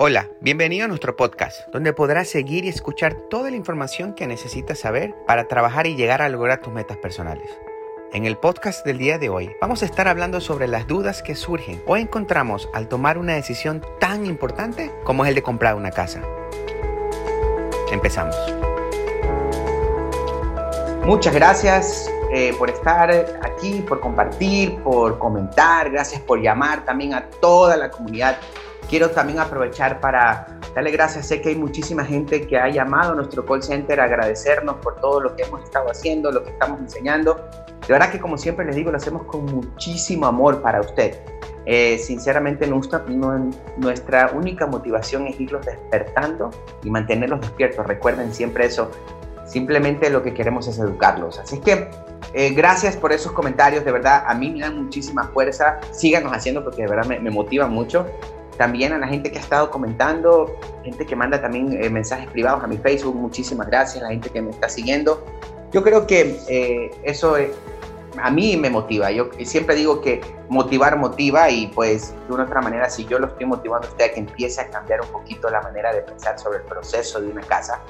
Hola, bienvenido a nuestro podcast, donde podrás seguir y escuchar toda la información que necesitas saber para trabajar y llegar a lograr tus metas personales. En el podcast del día de hoy vamos a estar hablando sobre las dudas que surgen o encontramos al tomar una decisión tan importante como es el de comprar una casa. Empezamos. Muchas gracias eh, por estar aquí, por compartir, por comentar, gracias por llamar también a toda la comunidad Quiero también aprovechar para darle gracias. Sé que hay muchísima gente que ha llamado a nuestro call center a agradecernos por todo lo que hemos estado haciendo, lo que estamos enseñando. De verdad que como siempre les digo, lo hacemos con muchísimo amor para usted. Eh, sinceramente nuestra, nuestra única motivación es irlos despertando y mantenerlos despiertos. Recuerden siempre eso. Simplemente lo que queremos es educarlos. Así que eh, gracias por esos comentarios, de verdad, a mí me dan muchísima fuerza. Síganos haciendo porque de verdad me, me mucho también a la gente que ha estado comentando, gente que manda también eh, mensajes privados a mi Facebook, muchísimas gracias, la gente que me está siguiendo. Yo creo que eh, eso a mí me motiva. Yo siempre digo que motivar motiva y pues de una otra manera, si yo lo estoy motivando a usted a que empiece a cambiar un poquito la manera de pensar sobre el proceso de una casa,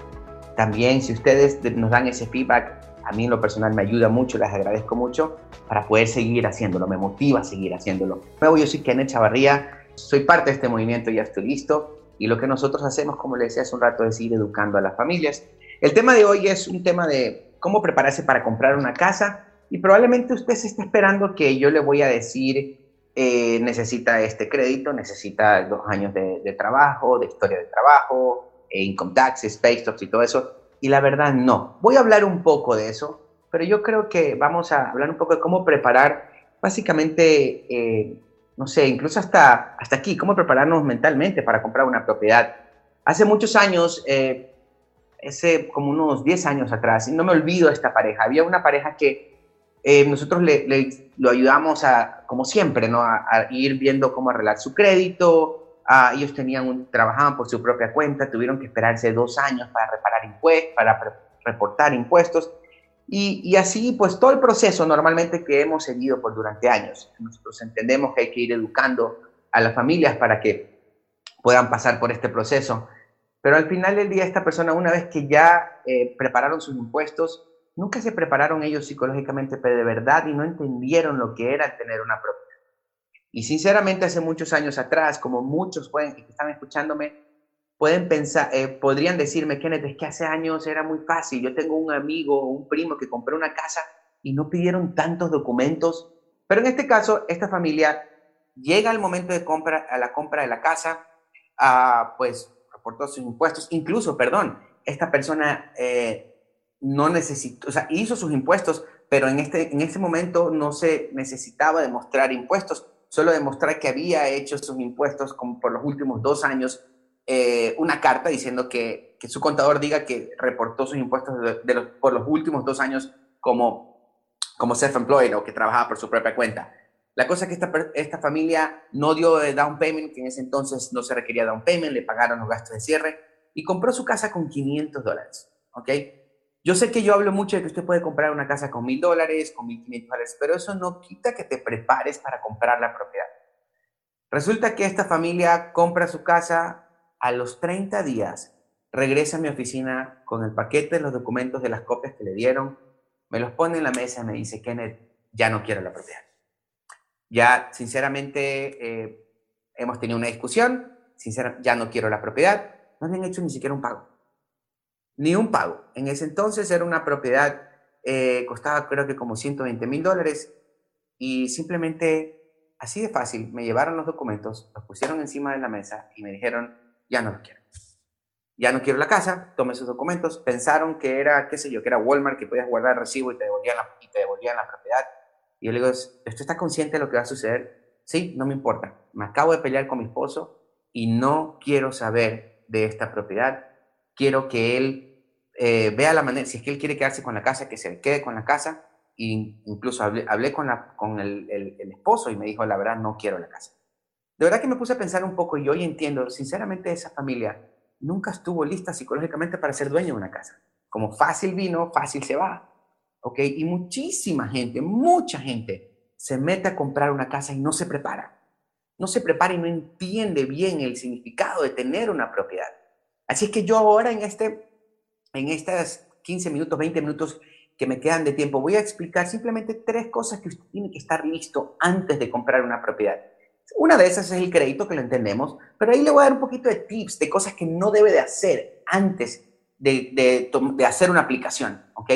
también si ustedes nos dan ese feedback, a mí en lo personal me ayuda mucho, les agradezco mucho para poder seguir haciéndolo, me motiva a seguir haciéndolo. Luego yo soy Kenneth Chavarría, soy parte de este movimiento, ya estoy listo. Y lo que nosotros hacemos, como le decía hace un rato, es seguir educando a las familias. El tema de hoy es un tema de cómo prepararse para comprar una casa. Y probablemente usted se esté esperando que yo le voy a decir, eh, necesita este crédito, necesita dos años de, trabajo, de historia de trabajo, e income taxes, pay stubs y todo eso. Y la verdad, no. Voy a hablar un poco de eso, pero yo creo que vamos a hablar un poco de cómo preparar básicamente eh, no sé, incluso hasta, hasta aquí, cómo prepararnos mentalmente para comprar una propiedad. Hace muchos años, eh, ese como unos 10 años atrás, y no me olvido de esta pareja, había una pareja que eh, nosotros le, lo ayudamos a, como siempre, ¿no? A, ir viendo cómo arreglar su crédito, ellos tenían un, trabajaban por su propia cuenta, tuvieron que esperarse dos años para reparar impuestos, para reportar impuestos, y, así, pues todo el proceso normalmente que hemos seguido por durante años. Nosotros entendemos que hay que ir educando a las familias para que puedan pasar por este proceso. Pero al final del día, esta persona, una vez que ya eh, prepararon sus impuestos, nunca se prepararon ellos psicológicamente de verdad y no entendieron lo que era tener una propiedad. Y sinceramente, hace muchos años atrás, como muchos pueden, que están escuchándome, pueden pensar, eh, podrían decirme, Kenneth, es que hace años era muy fácil. Yo tengo un amigo un primo que compró una casa y no pidieron tantos documentos. Pero en este caso, esta familia llega al momento de compra, a la compra de la casa, a, pues reportó sus impuestos, incluso, perdón, esta persona eh, no necesitó, o sea, hizo sus impuestos, pero en este, en este momento no se necesitaba demostrar impuestos, solo demostrar que había hecho sus impuestos como por los últimos dos años eh, una carta diciendo que, que, su contador diga que reportó sus impuestos de, los, por los últimos dos años como, como self-employed o que trabajaba por su propia cuenta. La cosa es que esta, esta familia no dio down payment, que en ese entonces no se requería down payment, le pagaron los gastos de cierre y compró su casa con 500 dólares. ¿ok? Yo sé que yo hablo mucho de que usted puede comprar una casa con mil dólares, con 1500 dólares, pero eso no quita que te prepares para comprar la propiedad. Resulta que esta familia compra su casa a los 30 días regresa a mi oficina con el paquete de los documentos de las copias que le dieron, me los pone en la mesa y me dice, Kenneth, ya no quiero la propiedad. Ya, sinceramente, eh, hemos tenido una discusión, sinceramente, ya no quiero la propiedad, no han hecho ni siquiera un pago. Ni un pago. En ese entonces era una propiedad, eh, costaba creo que como 120 mil dólares y simplemente, así de fácil, me llevaron los documentos, los pusieron encima de la mesa y me dijeron, ya no lo quiero. Ya no quiero la casa, tomé sus documentos, pensaron que era, qué sé yo, que era Walmart, que podías guardar recibo y te devolvían la, y te devolvían la propiedad. Y yo le digo, ¿usted está consciente de lo que va a suceder? Sí, no me importa. Me acabo de pelear con mi esposo y no quiero saber de esta propiedad. Quiero que él eh, vea la manera, si es que él quiere quedarse con la casa, que se quede con la casa. Y incluso hablé, con, el esposo y me dijo, la verdad, no quiero la casa. De verdad que me puse a pensar un poco y hoy entiendo, sinceramente, esa familia nunca estuvo lista psicológicamente para ser dueño de una casa. Como fácil vino, fácil se va. ¿Ok? Y muchísima gente, mucha gente se mete a comprar una casa y no se prepara. no se prepara y no entiende bien el significado de tener una propiedad. Así es que yo ahora en, este, en estas 15 minutos, 20 minutos que me quedan de tiempo, voy a explicar simplemente tres cosas que usted tiene que estar listo antes de comprar una propiedad. Una de esas es el crédito, que lo entendemos, pero ahí le voy a dar un poquito de tips, de cosas que no debe de hacer antes de, de, hacer una aplicación, ¿ok?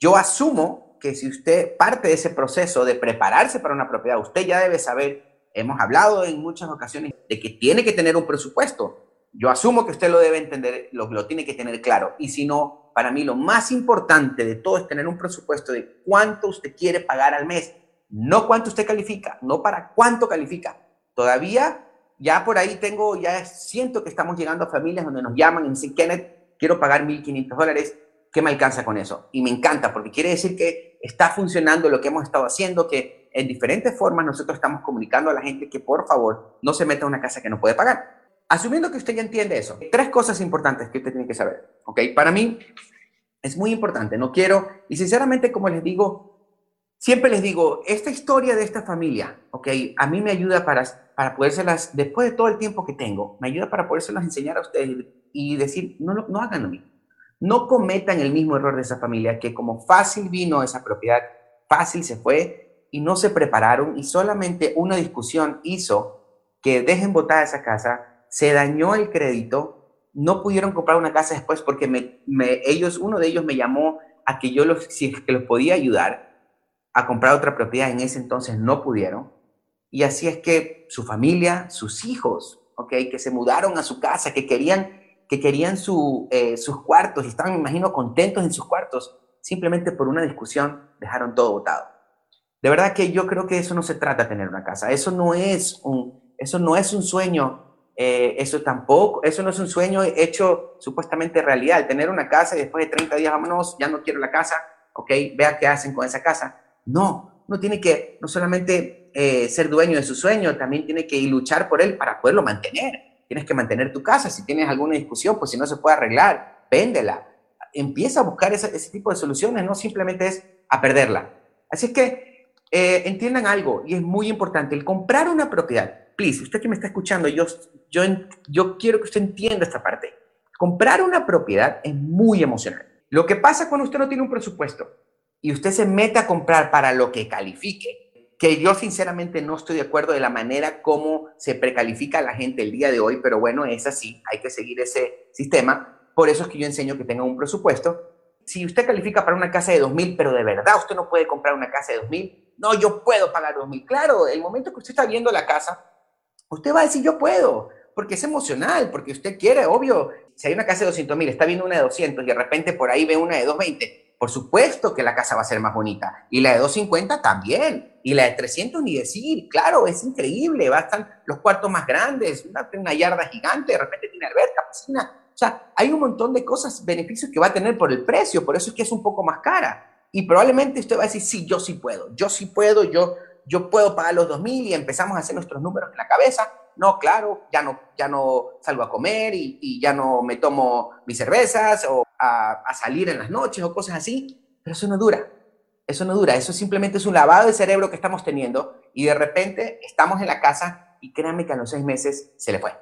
Yo asumo que si usted parte de ese proceso de prepararse para una propiedad, usted ya debe saber, hemos hablado en muchas ocasiones, de que tiene que tener un presupuesto. Yo asumo que usted lo debe entender, lo, lo tiene que tener claro. Y si no, para mí lo más importante de todo es tener un presupuesto de cuánto usted quiere pagar al mes, no cuánto usted califica, no para cuánto califica. Todavía, ya por ahí tengo, ya siento que estamos llegando a familias donde nos llaman y dicen, Kenneth, quiero pagar 1.500 dólares, ¿qué me alcanza con eso? Y me encanta porque quiere decir que está funcionando lo que hemos estado haciendo, que en diferentes formas nosotros estamos comunicando a la gente que por favor no se meta en una casa que no puede pagar. Asumiendo que usted ya entiende eso, tres cosas importantes que usted tiene que saber, ¿ok? Para mí es muy importante, no quiero, y sinceramente como les digo, siempre les digo, esta historia de esta familia, ¿ok? A mí me ayuda para, para podérselas, después de todo el tiempo que tengo, me ayuda para podérselas enseñar a ustedes y decir, no, no hagan lo mismo. No cometan el mismo error de esa familia que como fácil vino esa propiedad, fácil se fue y no se prepararon y solamente una discusión hizo que dejen botada esa casa se dañó el crédito, no pudieron comprar una casa después porque me, ellos, uno de ellos me llamó a que yo los, si que los podía ayudar a comprar otra propiedad, en ese entonces no pudieron. Y así es que su familia, sus hijos, ¿ok? Que se mudaron a su casa, que querían, que querían su, eh, sus cuartos y estaban, me imagino, contentos en sus cuartos, simplemente por una discusión dejaron todo botado. De verdad que yo creo que eso no se trata de tener una casa, eso no es un, eso no es un sueño eh, eso tampoco, eso no es un sueño hecho supuestamente realidad. Tener una casa y después de 30 días, vámonos, ya no quiero la casa, ok, vea qué hacen con esa casa. No, uno tiene que no solamente eh, ser dueño de su sueño, también tiene que luchar por él para poderlo mantener. Tienes que mantener tu casa. Si tienes alguna discusión, pues si no se puede arreglar, véndela. Empieza a buscar ese, tipo de soluciones, no simplemente es a perderla. Así es que eh, entiendan algo, y es muy importante, el comprar una propiedad please, usted que me está escuchando, yo, yo, yo quiero que usted entienda esta parte. Comprar una propiedad es muy emocional. Lo que pasa cuando usted no tiene un presupuesto y usted se mete a comprar para lo que califique, que yo sinceramente no estoy de acuerdo de la manera como se precalifica a la gente el día de hoy, pero bueno, es así, hay que seguir ese sistema. Por eso es que yo enseño que tenga un presupuesto. Si usted califica para una casa de 2.000, pero de verdad usted no puede comprar una casa de 2.000, no, yo puedo pagar 2.000. Claro, el momento que usted está viendo la casa, usted va a decir yo puedo, porque es emocional, porque usted quiere, obvio, si hay una casa de 200 mil, está viendo una de 200 y de repente por ahí ve una de 220, por supuesto que la casa va a ser más bonita. Y la de 250 también. Y la de 300 ni decir, claro, es increíble, va a estar los cuartos más grandes, una, una yarda gigante, de repente tiene alberca, piscina. O sea, hay un montón de cosas, beneficios que va a tener por el precio, por eso es que es un poco más cara. Y probablemente usted va a decir, sí, yo sí puedo, yo sí puedo, yo, yo puedo pagar los 2.000 y empezamos a hacer nuestros números en la cabeza. No, claro, ya no, ya no salgo a comer y, ya no me tomo mis cervezas o a, salir en las noches o cosas así, pero eso no dura. Eso no dura, eso simplemente es un lavado de cerebro que estamos teniendo y de repente estamos en la casa y créanme que a los seis meses se le fue.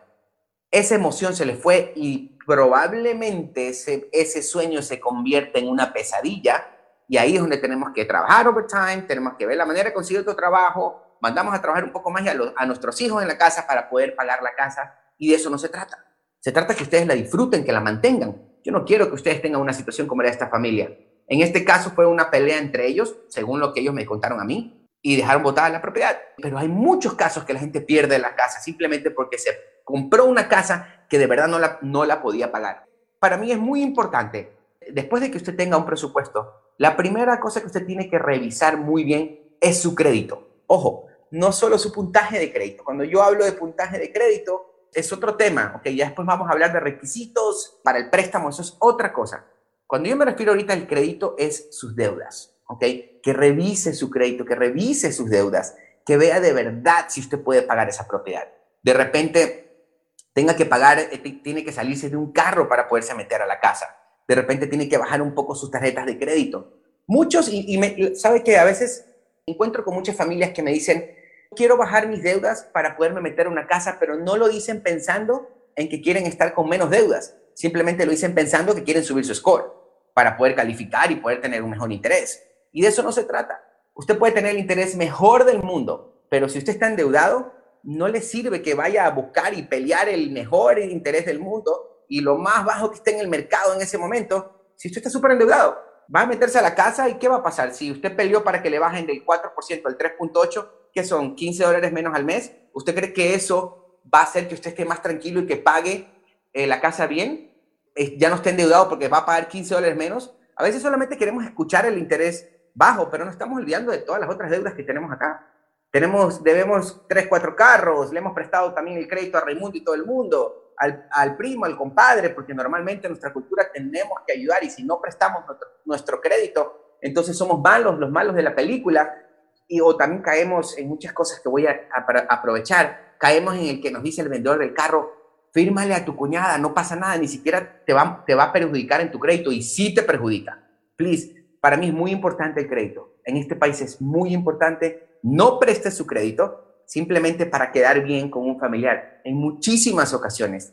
Esa emoción se le fue y probablemente ese, ese sueño se convierte en una pesadilla y ahí es donde tenemos que trabajar overtime, tenemos que ver la manera de conseguir otro trabajo, mandamos a trabajar un poco más a, a nuestros hijos en la casa para poder pagar la casa. Y de eso no se trata. Se trata que ustedes la disfruten, que la mantengan. Yo no quiero que ustedes tengan una situación como la de esta familia. En este caso fue una pelea entre ellos, según lo que ellos me contaron a mí, y dejaron botada la propiedad. Pero hay muchos casos que la gente pierde la casa simplemente porque se compró una casa que de verdad no la, no la podía pagar. Para mí es muy importante, después de que usted tenga un presupuesto, la primera cosa que usted tiene que revisar muy bien es su crédito. Ojo, no solo su puntaje de crédito. Cuando yo hablo de puntaje de crédito, es otro tema, ok, ya después vamos a hablar de requisitos para el préstamo, eso es otra cosa. Cuando yo me refiero ahorita al crédito es sus deudas, ok, que revise su crédito, que revise sus deudas, que vea de verdad si usted puede pagar esa propiedad. De repente tenga que pagar, eh, tiene que salirse de un carro para poderse meter a la casa de repente tiene que bajar un poco sus tarjetas de crédito. Muchos, y, me, sabe que a veces encuentro con muchas familias que me dicen, quiero bajar mis deudas para poderme meter a una casa, pero no lo dicen pensando en que quieren estar con menos deudas. Simplemente lo dicen pensando que quieren subir su score para poder calificar y poder tener un mejor interés. Y de eso no se trata. Usted puede tener el interés mejor del mundo, pero si usted está endeudado, no le sirve que vaya a buscar y pelear el mejor interés del mundo y lo más bajo que esté en el mercado en ese momento, si usted está súper endeudado. Va a meterse a la casa y ¿qué va a pasar? Si usted peleó para que le bajen del 4% al 3.8%, que son 15 dólares menos al mes, ¿usted cree que eso va a hacer que usted esté más tranquilo y que pague eh, la casa bien? ya no esté endeudado porque va a pagar 15 dólares menos. A veces solamente queremos escuchar el interés bajo, pero no estamos olvidando de todas las otras deudas que tenemos acá. Tenemos, debemos 3, 4 carros, le hemos prestado también el crédito a Raimundo y todo el mundo, al, al primo, al compadre, porque normalmente en nuestra cultura tenemos que ayudar y si no prestamos nuestro, nuestro crédito, entonces somos malos, los malos de la película, y o también caemos en muchas cosas que voy a, a aprovechar. Caemos en el que nos dice el vendedor del carro, fírmale a tu cuñada, no pasa nada, ni siquiera te va, te va a perjudicar en tu crédito y sí te perjudica. Please, para mí es muy importante el crédito. En este país es muy importante. No prestes su crédito simplemente para quedar bien con un familiar. En muchísimas ocasiones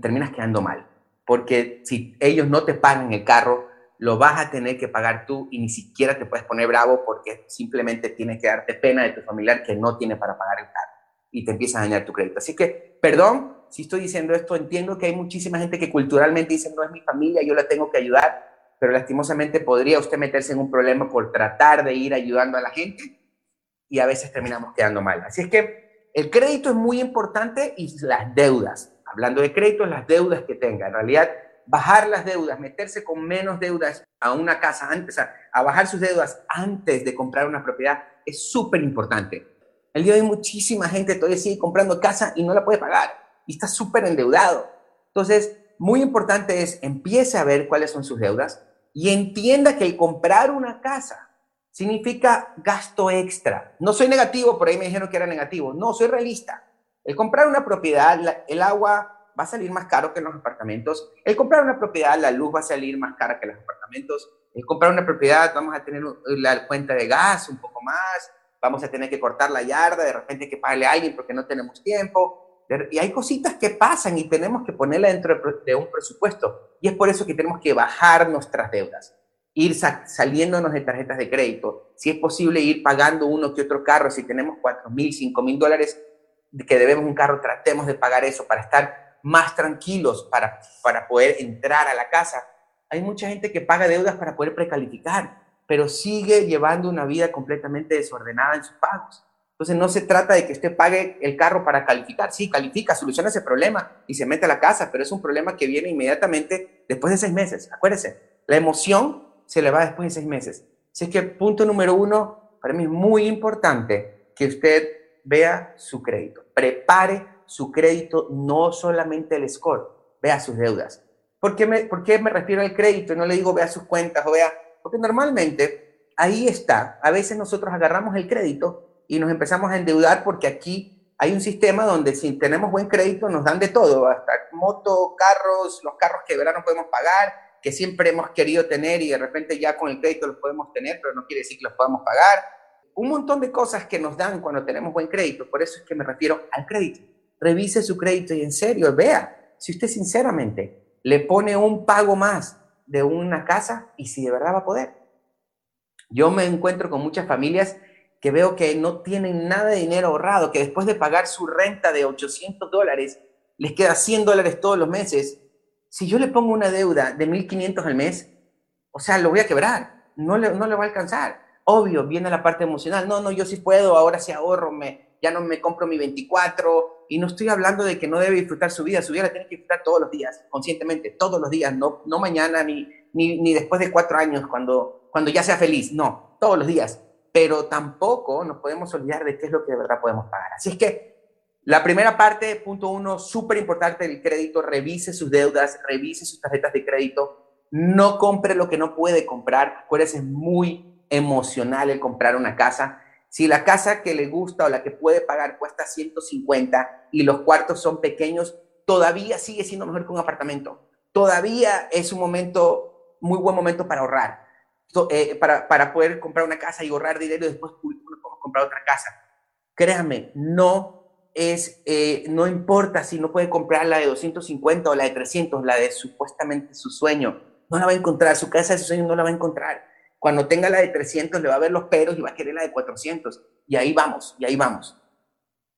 terminas quedando mal, porque si ellos no te pagan el carro, lo vas a tener que pagar tú y ni siquiera te puedes poner bravo porque simplemente tienes que darte pena de tu familiar que no tiene para pagar el carro y te empieza a dañar tu crédito. Así que, perdón, si estoy diciendo esto, entiendo que hay muchísima gente que culturalmente dice, no es mi familia, yo la tengo que ayudar, pero lastimosamente podría usted meterse en un problema por tratar de ir ayudando a la gente y a veces terminamos quedando mal. Así es que el crédito es muy importante y las deudas. Hablando de crédito, las deudas que tenga. En realidad, bajar las deudas, meterse con menos deudas a una casa antes, a, a bajar sus deudas antes de comprar una propiedad es súper importante. El día de hoy muchísima gente todavía sigue comprando casa y no la puede pagar y está súper endeudado. Entonces, muy importante es, empiece a ver cuáles son sus deudas y entienda que el comprar una casa significa gasto extra. No soy negativo, por ahí me dijeron que era negativo. No, soy realista. El comprar una propiedad, el agua va a salir más caro que en los apartamentos. El comprar una propiedad, la luz va a salir más cara que en los apartamentos. El comprar una propiedad, vamos a tener la cuenta de gas un poco más. Vamos a tener que cortar la yarda, de repente hay que pagarle a alguien porque no tenemos tiempo y hay cositas que pasan y tenemos que ponerla dentro de un presupuesto. Y es por eso que tenemos que bajar nuestras deudas, ir saliéndonos de tarjetas de crédito. Si es posible, ir pagando uno que otro carro. Si tenemos 4 mil, 5 mil dólares que debemos un carro, tratemos de pagar eso para estar más tranquilos, para, para poder entrar a la casa. Hay mucha gente que paga deudas para poder precalificar, pero sigue llevando una vida completamente desordenada en sus pagos. Entonces no se trata de que usted pague el carro para calificar. Sí, califica, soluciona ese problema y se mete a la casa, pero es un problema que viene inmediatamente después de seis meses. Acuérdese, la emoción se le va después de seis meses. Así es que punto número uno, para mí es muy importante que usted vea su crédito. Prepare su crédito, no solamente el score, vea sus deudas. ¿Por qué me, refiero al crédito y no le digo vea sus cuentas o vea? Porque normalmente ahí está. A veces nosotros agarramos el crédito y nos empezamos a endeudar porque aquí hay un sistema donde si tenemos buen crédito nos dan de todo, hasta moto, carros, los carros que de no podemos pagar, que siempre hemos querido tener y de repente ya con el crédito los podemos tener, pero no quiere decir que los podamos pagar. Un montón de cosas que nos dan cuando tenemos buen crédito, por eso es que me refiero al crédito. Revise su crédito y en serio, vea si usted sinceramente le pone un pago más de una casa y si de verdad va a poder. Yo me encuentro con muchas familias que veo que no tienen nada de dinero ahorrado, que después de pagar su renta de 800 dólares, les queda 100 dólares todos los meses. Si yo le pongo una deuda de 1.500 al mes, o sea, lo voy a quebrar, no le, no le va a alcanzar. Obvio, viene la parte emocional, no, no, yo sí puedo, ahora sí ahorro, me, ya no me compro mi 24, y no estoy hablando de que no debe disfrutar su vida, su vida la tiene que disfrutar todos los días, conscientemente, todos los días, no, no mañana ni, ni, ni después de cuatro años cuando, cuando ya sea feliz, no, todos los días pero tampoco nos podemos olvidar de qué es lo que de verdad podemos pagar. Así es que la primera parte, punto uno, súper importante el crédito, revise sus deudas, revise sus tarjetas de crédito, no compre lo que no puede comprar. Acuérdese, es muy emocional el comprar una casa. Si la casa que le gusta o la que puede pagar cuesta 150 y los cuartos son pequeños, todavía sigue siendo mejor que un apartamento. Todavía es un momento, muy buen momento para ahorrar eh, para, para, poder comprar una casa y ahorrar dinero y después podemos comprar otra casa. créame, no es, eh, no importa si no puede comprar la de 250 o la de 300, la de supuestamente su sueño, no la va a encontrar, su casa de su sueño no la va a encontrar. Cuando tenga la de 300 le va a ver los peros y va a querer la de 400. Y ahí vamos, y ahí vamos.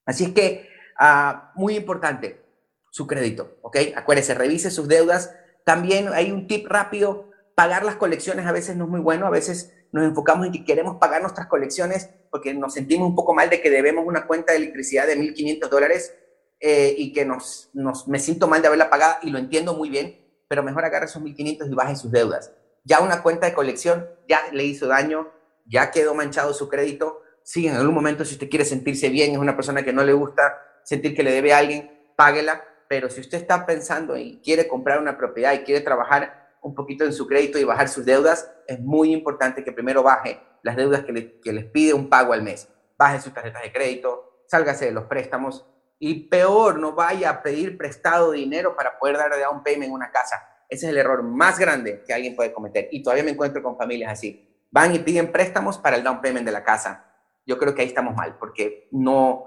Así es que, ah, muy importante, su crédito, ¿ok? Acuérdese, revise sus deudas. También hay un tip rápido, pagar las colecciones a veces no es muy bueno, a veces nos enfocamos en que queremos pagar nuestras colecciones porque nos sentimos un poco mal de que debemos una cuenta de electricidad de 1.500 dólares eh, y que nos, me siento mal de haberla pagada y lo entiendo muy bien, pero mejor agarre esos 1.500 y baje sus deudas. Ya una cuenta de colección ya le hizo daño, ya quedó manchado su crédito. Sí, en algún momento si usted quiere sentirse bien, es una persona que no le gusta sentir que le debe a alguien, páguela, pero si usted está pensando y quiere comprar una propiedad y quiere trabajar un poquito en su crédito y bajar sus deudas, es muy importante que primero baje las deudas que, les pide un pago al mes. Baje sus tarjetas de crédito, sálgase de los préstamos y peor, no vaya a pedir prestado dinero para poder dar de un payment en una casa. Ese es el error más grande que alguien puede cometer y todavía me encuentro con familias así. Van y piden préstamos para el down payment de la casa. Yo creo que ahí estamos mal porque no,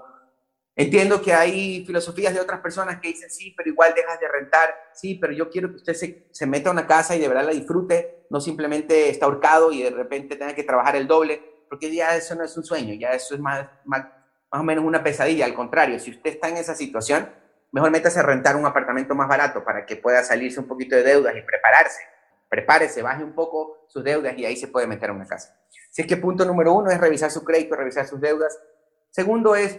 Entiendo que hay filosofías de otras personas que dicen, sí, pero igual dejas de rentar, sí, pero yo quiero que usted se, se meta a una casa y de verdad la disfrute, no simplemente está ahorcado y de repente tenga que trabajar el doble, porque ya eso no es un sueño, ya eso es más, más, más o menos una pesadilla, al contrario, si usted está en esa situación, mejor métase a rentar un apartamento más barato para que pueda salirse un poquito de deudas y prepararse, prepárese, baje un poco sus deudas y ahí se puede meter a una casa. Si es que punto número uno es revisar su crédito, revisar sus deudas. Segundo es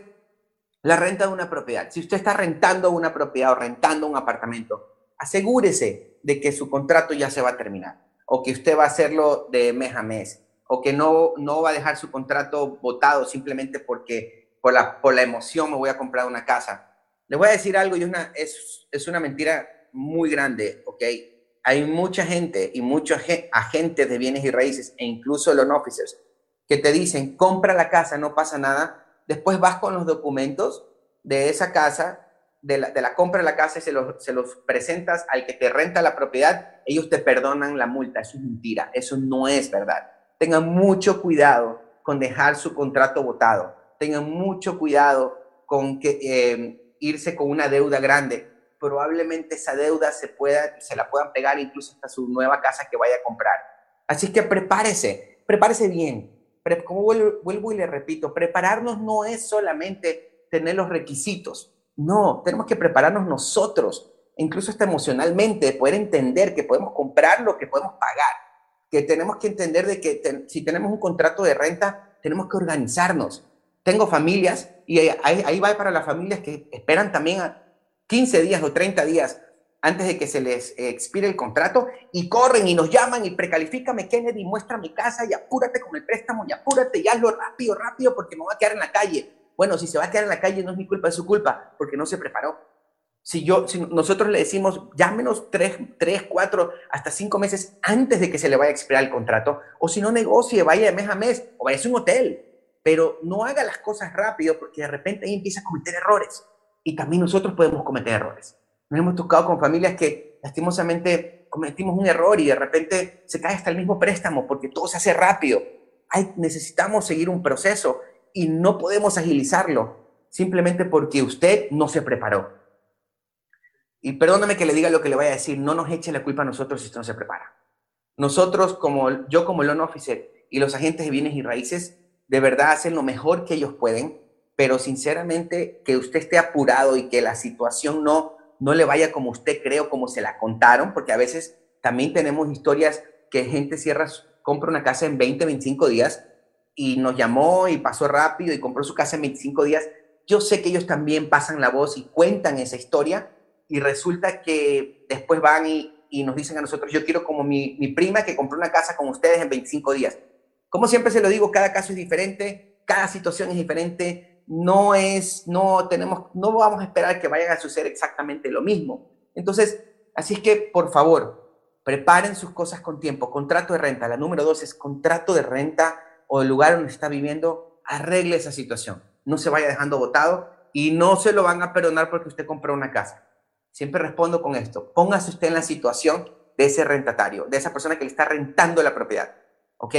la renta de una propiedad. Si usted está rentando una propiedad o rentando un apartamento, asegúrese de que su contrato ya se va a terminar o que usted va a hacerlo de mes a mes o que no, no va a dejar su contrato votado simplemente porque por la, por la emoción me voy a comprar una casa. Le voy a decir algo y una, es, es una mentira muy grande, ¿ok? Hay mucha gente y muchos agentes de bienes y raíces e incluso los officers que te dicen, compra la casa, no pasa nada, después vas con los documentos de esa casa, de la, compra de la casa y se los, se los presentas al que te renta la propiedad, ellos te perdonan la multa. Eso es mentira, eso no es verdad. Tengan mucho cuidado con dejar su contrato votado. Tengan mucho cuidado con que, eh, irse con una deuda grande. Probablemente esa deuda se, pueda, se la puedan pegar incluso hasta su nueva casa que vaya a comprar. Así que prepárese, prepárese bien como vuelvo, y le repito, prepararnos no es solamente tener los requisitos, no, tenemos que prepararnos nosotros, incluso hasta emocionalmente, poder entender que podemos comprar lo que podemos pagar, que tenemos que entender de que si tenemos un contrato de renta, tenemos que organizarnos. Tengo familias, y ahí, ahí va para las familias que esperan también a 15 días o 30 días antes de que se les eh, expire el contrato y corren y nos llaman y precalifícame Kennedy, muestra mi casa y apúrate con el préstamo y apúrate y hazlo rápido, rápido porque me voy a quedar en la calle. Bueno, si se va a quedar en la calle no es mi culpa, es su culpa porque no se preparó. Si, yo, si nosotros le decimos, llámenos tres, tres, cuatro, hasta cinco meses antes de que se le vaya a expirar el contrato, o si no negocie, vaya de mes a mes, o vaya a un hotel, pero no haga las cosas rápido porque de repente ahí empieza a cometer errores. Y también nosotros podemos cometer errores. Nos hemos tocado con familias que lastimosamente cometimos un error y de repente se cae hasta el mismo préstamo porque todo se hace rápido. Necesitamos seguir un proceso y no podemos agilizarlo simplemente porque usted no se preparó. Y perdóname que le diga lo que le voy a decir, no nos eche la culpa a nosotros si usted no se prepara. Nosotros, como yo como loan officer y los agentes de bienes y raíces, de verdad hacen lo mejor que ellos pueden, pero sinceramente que usted esté apurado y que la situación no no le vaya como usted cree o como se la contaron, porque a veces también tenemos historias que gente cierra, compra una casa en 20, 25 días y nos llamó y pasó rápido y compró su casa en 25 días. Yo sé que ellos también pasan la voz y cuentan esa historia y resulta que después van y, nos dicen a nosotros, yo quiero como mi, mi prima que compró una casa con ustedes en 25 días. Como siempre se lo digo, cada caso es diferente, cada situación es diferente, no es, no tenemos, no vamos a esperar que vayan a suceder exactamente lo mismo. Entonces, así es que, por favor, preparen sus cosas con tiempo. Contrato de renta. La número dos es contrato de renta o el lugar donde está viviendo. Arregle esa situación. No se vaya dejando votado y no se lo van a perdonar porque usted compró una casa. Siempre respondo con esto. Póngase usted en la situación de ese rentatario, de esa persona que le está rentando la propiedad. ¿Ok?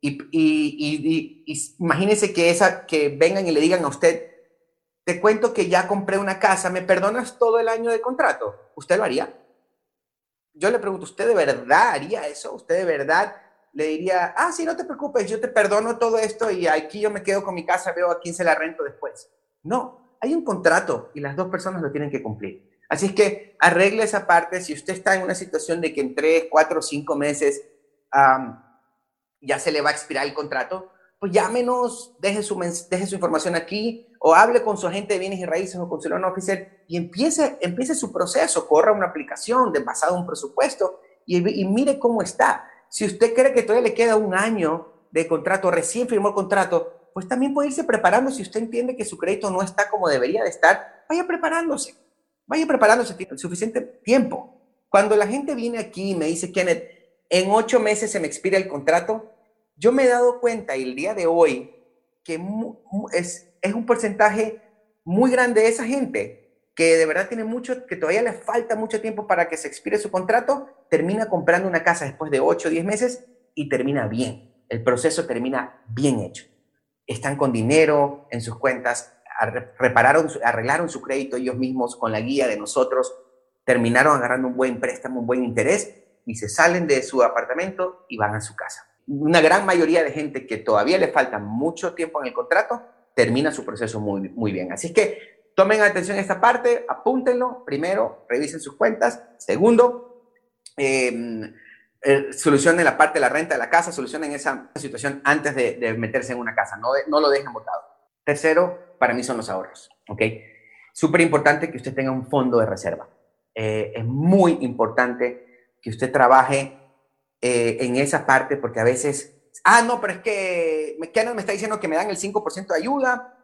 Y, y, que, esa, que vengan y le digan a usted, te cuento que ya compré una casa, ¿me perdonas todo el año de contrato? ¿Usted lo haría? Yo le pregunto, ¿usted de verdad haría eso? ¿Usted de verdad le diría, ah, sí, no te preocupes, yo te perdono todo esto y aquí yo me quedo con mi casa, veo a quién se la rento después? No, hay un contrato y las dos personas lo tienen que cumplir. Así es que arregle esa parte. Si usted está en una situación de que en tres, cuatro cinco meses ya se le va a expirar el contrato, pues llámenos, deje su, deje su información aquí o hable con su agente de bienes y raíces o con su loan officer y empiece, empiece su proceso, corra una aplicación de basado en un presupuesto y, mire cómo está. Si usted cree que todavía le queda un año de contrato, recién firmó el contrato, pues también puede irse preparando. Si usted entiende que su crédito no está como debería de estar, vaya preparándose. Vaya preparándose suficiente tiempo. Cuando la gente viene aquí y me dice, Kenneth, en ocho meses se me expira el contrato, yo me he dado cuenta el día de hoy que es, un porcentaje muy grande de esa gente que de verdad tiene mucho, que todavía le falta mucho tiempo para que se expire su contrato, termina comprando una casa después de 8 o 10 meses y termina bien. El proceso termina bien hecho. Están con dinero en sus cuentas, repararon, arreglaron su crédito ellos mismos con la guía de nosotros, terminaron agarrando un buen préstamo, un buen interés y se salen de su apartamento y van a su casa una gran mayoría de gente que todavía le falta mucho tiempo en el contrato, termina su proceso muy, muy bien. Así que tomen atención a esta parte, apúntenlo. Primero, revisen sus cuentas. Segundo, em, eh, solucionen la parte de la renta de la casa, solucionen esa situación antes de, meterse en una casa, no, no lo dejen botado. Tercero, para mí son los ahorros, ¿ok? Súper importante que usted tenga un fondo de reserva. Eh, es muy importante que usted trabaje eh, en esa parte, porque a veces, ah, no, pero es que Kenneth me está diciendo que me dan el 5% de ayuda,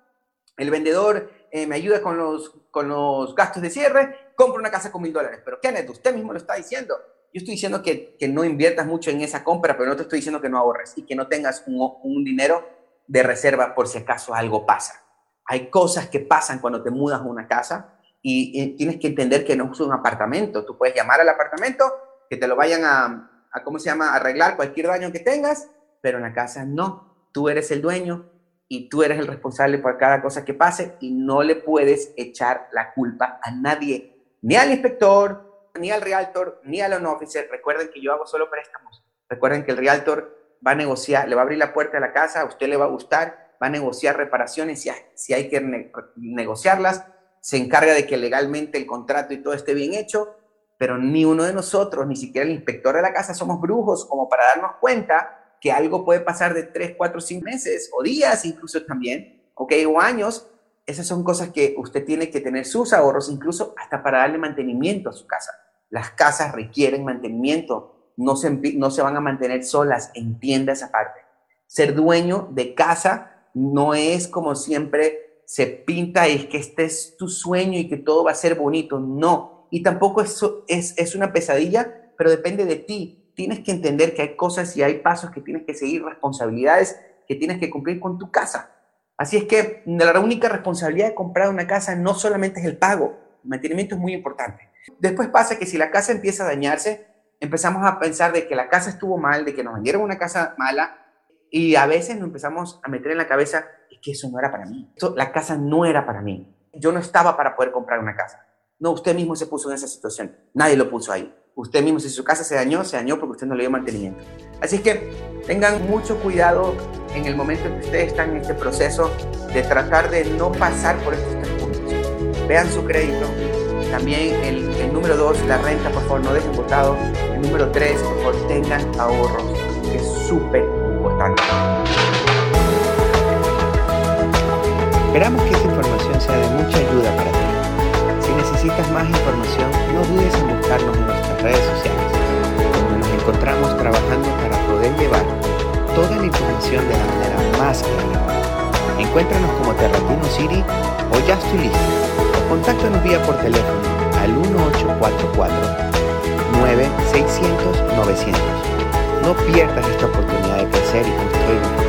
el vendedor eh, me ayuda con los, con los gastos de cierre, compro una casa con mil dólares. Pero Kenneth, usted mismo lo está diciendo. Yo estoy diciendo que, que, no inviertas mucho en esa compra, pero no te estoy diciendo que no ahorres y que no tengas un, un dinero de reserva por si acaso algo pasa. Hay cosas que pasan cuando te mudas a una casa y, y tienes que entender que no es un apartamento. Tú puedes llamar al apartamento, que te lo vayan a, a, ¿cómo se llama?, arreglar cualquier daño que tengas, pero en la casa no. Tú eres el dueño y tú eres el responsable por cada cosa que pase y no le puedes echar la culpa a nadie, ni al inspector, ni al realtor, ni al loan officer. Recuerden que yo hago solo préstamos. Recuerden que el realtor va a negociar, le va a abrir la puerta de la casa, a usted le va a gustar, va a negociar reparaciones si hay, si hay que negociarlas, se encarga de que legalmente el contrato y todo esté bien hecho pero ni uno de nosotros, ni siquiera el inspector de la casa, somos brujos como para darnos cuenta que algo puede pasar de 3, 4, 5 meses o días incluso también, ¿ok? O años. Esas son cosas que usted tiene que tener sus ahorros, incluso hasta para darle mantenimiento a su casa. Las casas requieren mantenimiento, no se, no se van a mantener solas, entienda esa parte. Ser dueño de casa no es como siempre se pinta, es que este es tu sueño y que todo va a ser bonito. No, y tampoco es, es, es una pesadilla, pero depende de ti. Tienes que entender que hay cosas y hay pasos que tienes que seguir, responsabilidades que tienes que cumplir con tu casa. Así es que la única responsabilidad de comprar una casa no solamente es el pago, el mantenimiento es muy importante. Después pasa que si la casa empieza a dañarse, empezamos a pensar de que la casa estuvo mal, de que nos vendieron una casa mala y a veces nos empezamos a meter en la cabeza que eso no era para mí. la casa no era para mí. Yo no estaba para poder comprar una casa. No, usted mismo se puso en esa situación. Nadie lo puso ahí. Usted mismo, si su casa se dañó, se dañó porque usted no le dio mantenimiento. Así que tengan mucho cuidado en el momento en que ustedes están en este proceso de tratar de no pasar por estos tres puntos. Vean su crédito. También el, número dos, la renta, por favor, no dejen votado. El número tres, por favor, tengan ahorros, que es súper importante. Esperamos que esta información sea de mucha ayuda para ti necesitas más información, no dudes en buscarnos en nuestras redes sociales, donde nos encontramos trabajando para poder llevar toda la información de la manera más clara. Encuéntranos como Terratino City o Just to Listen, o contáctanos vía por teléfono al 1844 9600 900. No pierdas esta oportunidad de crecer y construir